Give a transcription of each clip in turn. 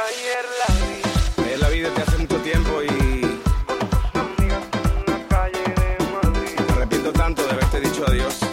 Ayer la vi. Ayer la vi desde hace mucho tiempo y. Una calle de Madrid. Me arrepiento tanto de haberte dicho adiós.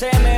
Se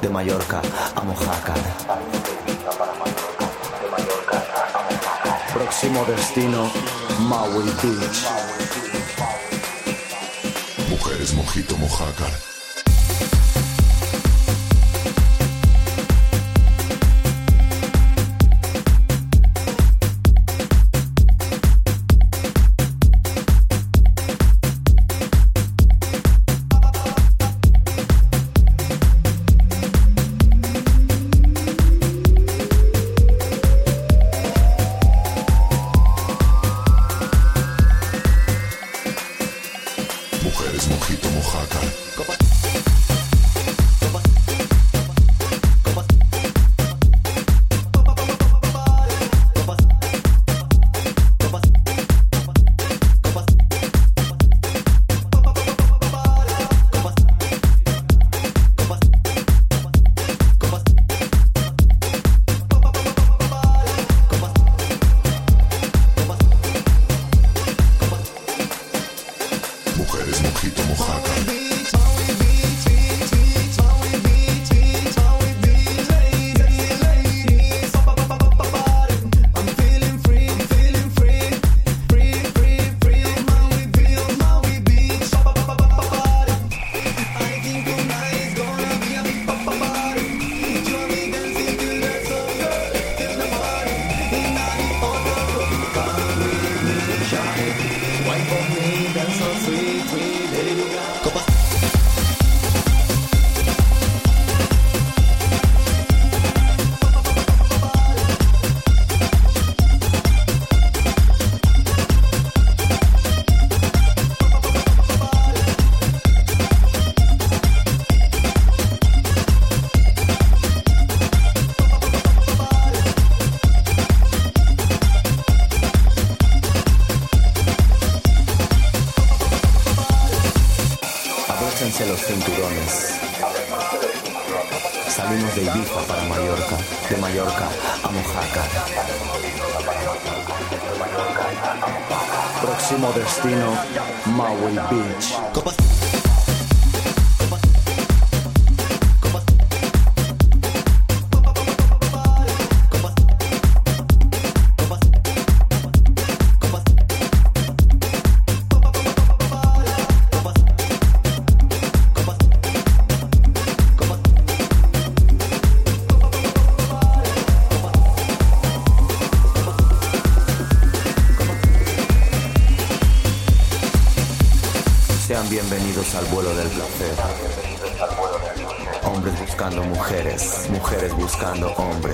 de Mallorca a Mojácar. Próximo destino, Maui Beach. Mujeres mojito mojácar.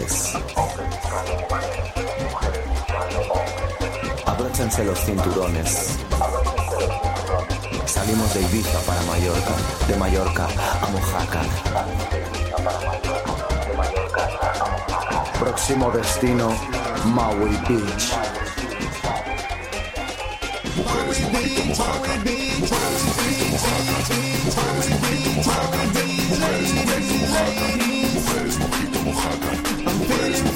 Hombres. Abróchense los cinturones. Salimos de Ibiza para Mallorca, de Mallorca a Mojácar. Próximo destino, Maui Beach. Mujeres mojito mojácar. Mujeres mojito mojácar. Mujeres mojito mojácar. Mujeres mojito mojácar. I'm feeling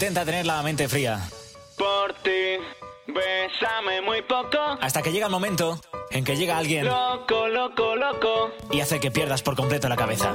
Intenta tener la mente fría. Por ti, bésame muy poco. Hasta que llega el momento en que llega alguien. Loco, loco, loco. Y hace que pierdas por completo la cabeza.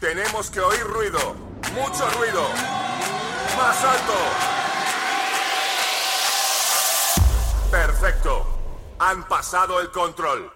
tenemos que oír ruido. Mucho ruido. Más alto. Perfecto. Han pasado el control.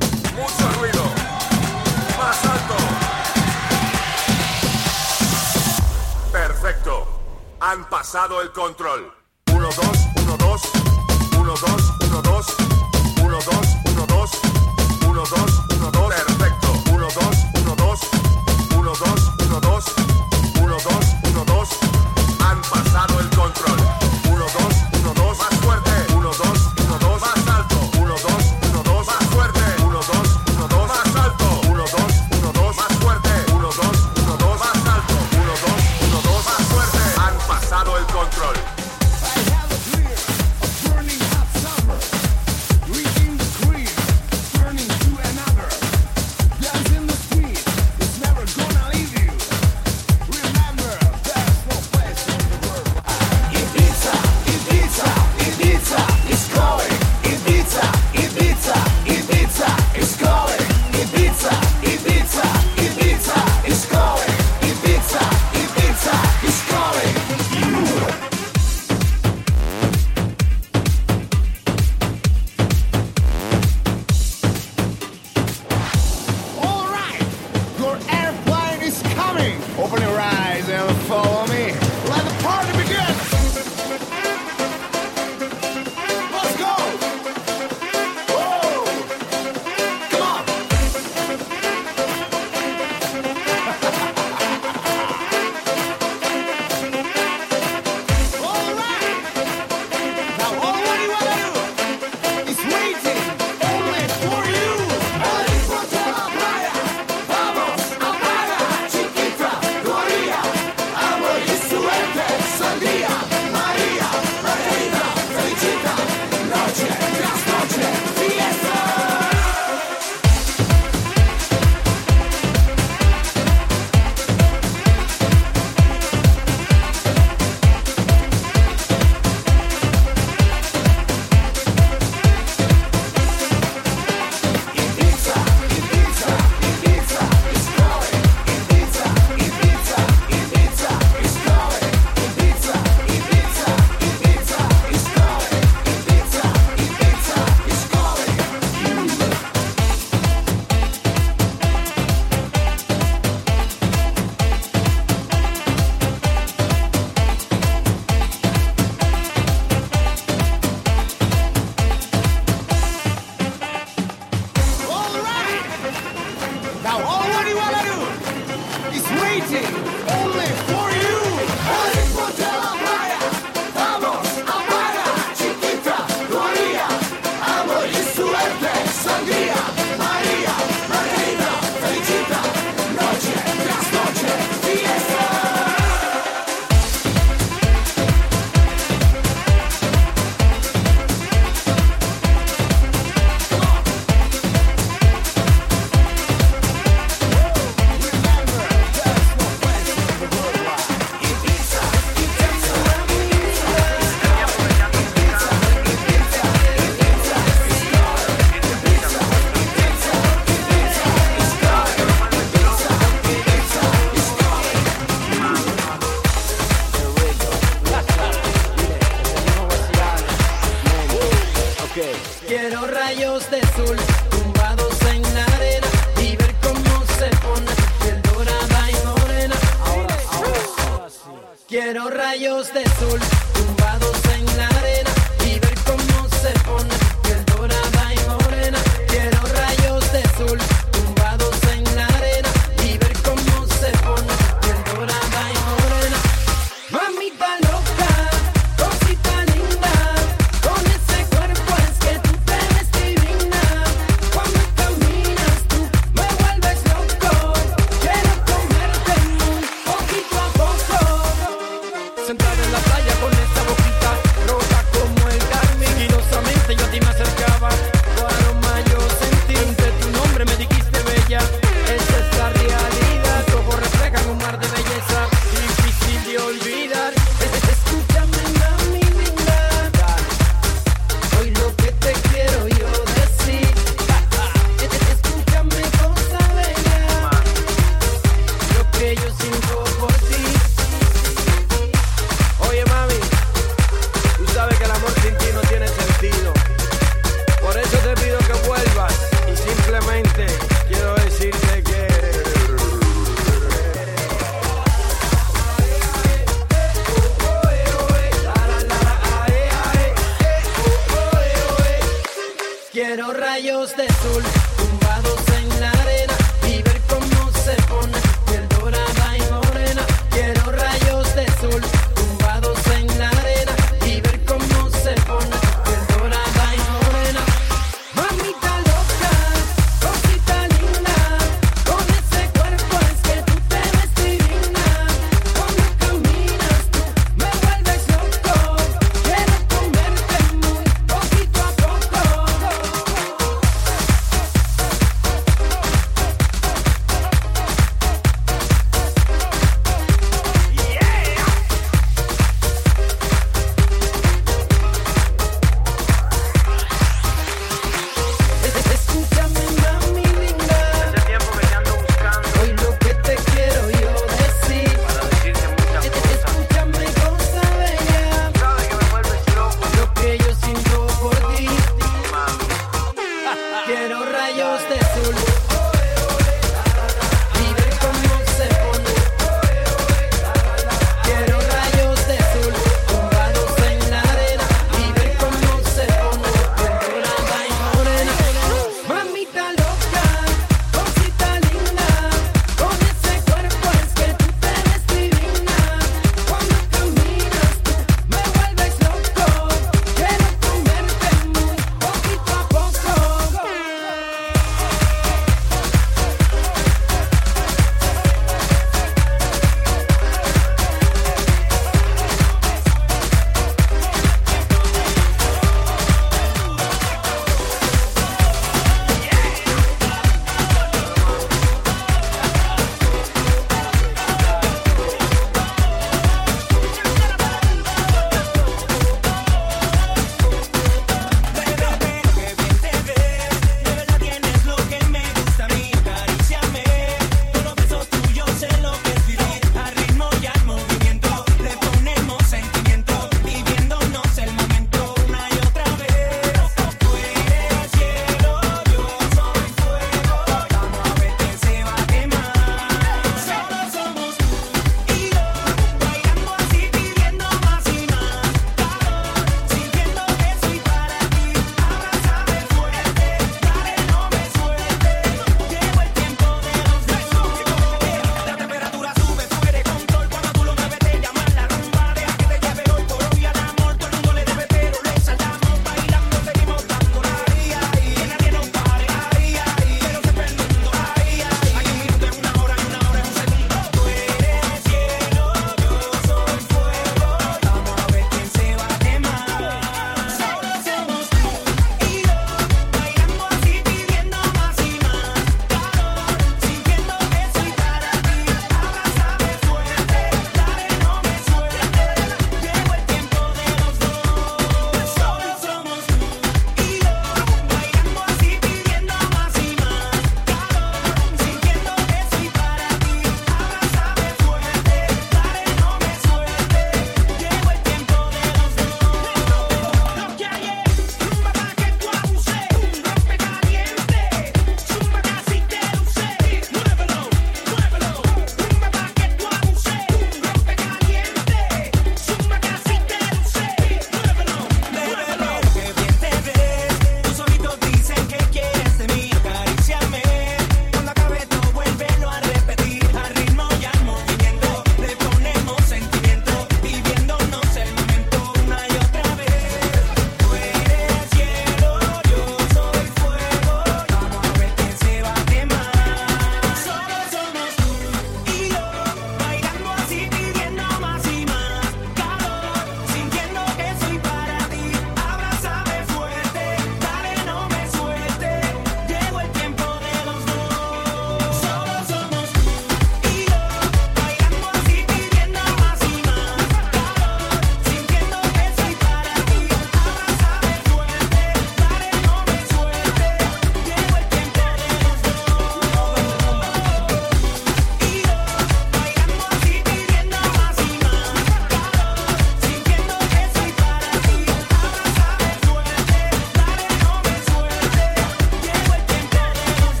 Han pasado el control. 1, 2, 1, 2. 1, 2, 1, 2. 1, 2, 1, 2. 1, 2, 1, 2.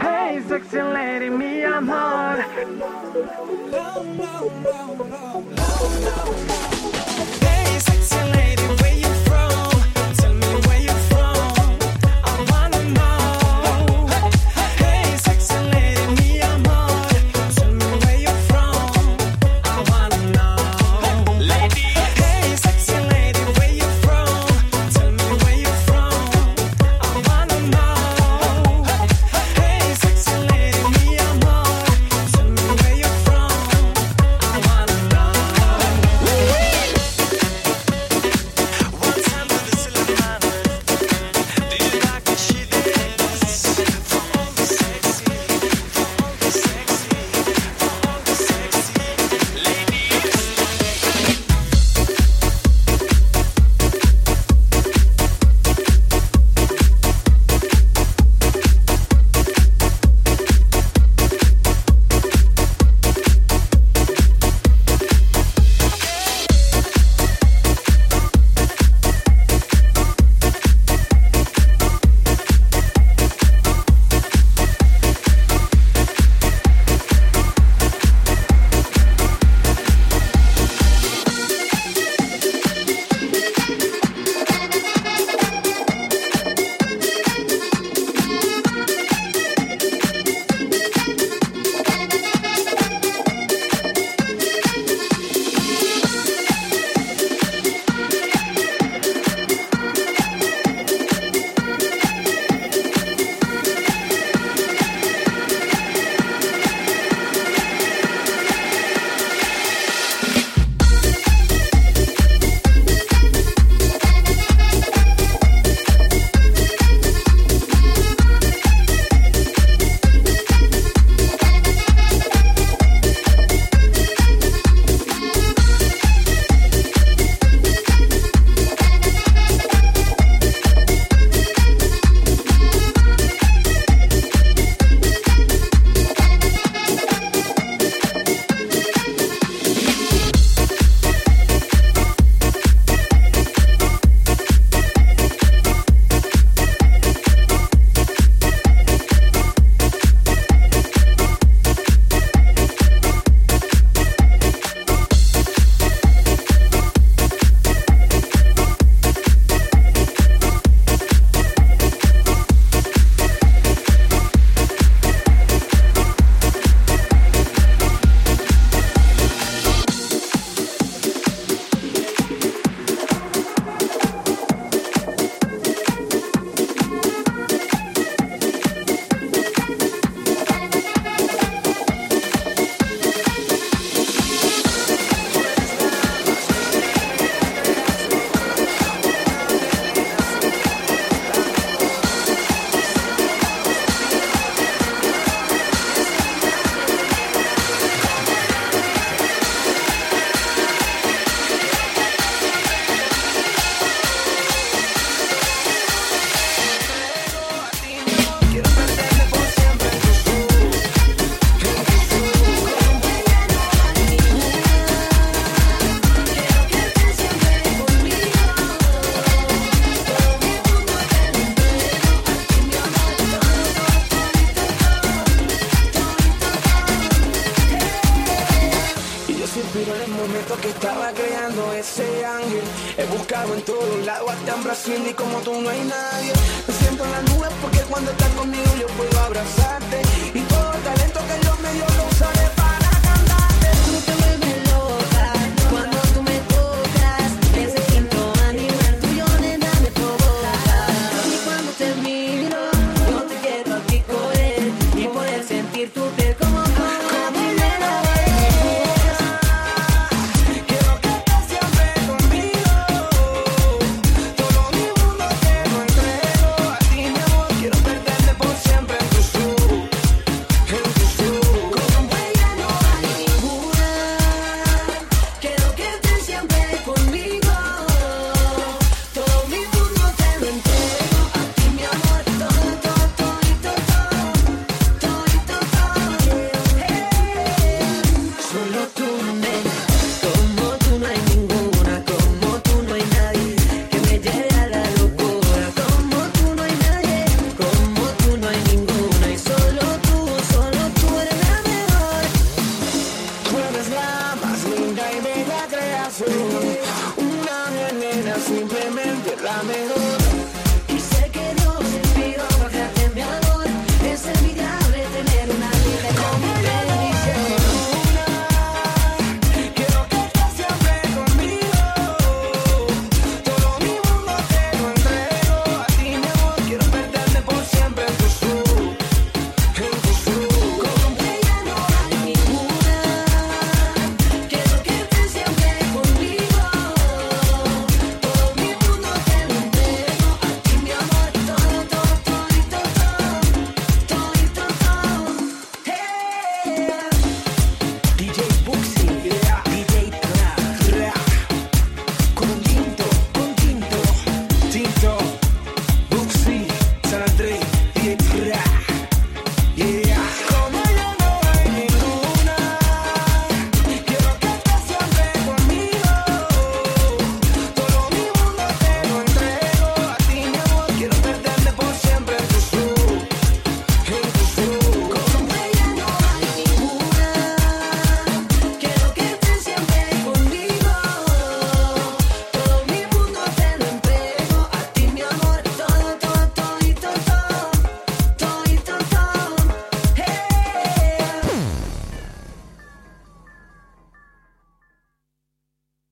Hey, sexy lady, me, I'm hot.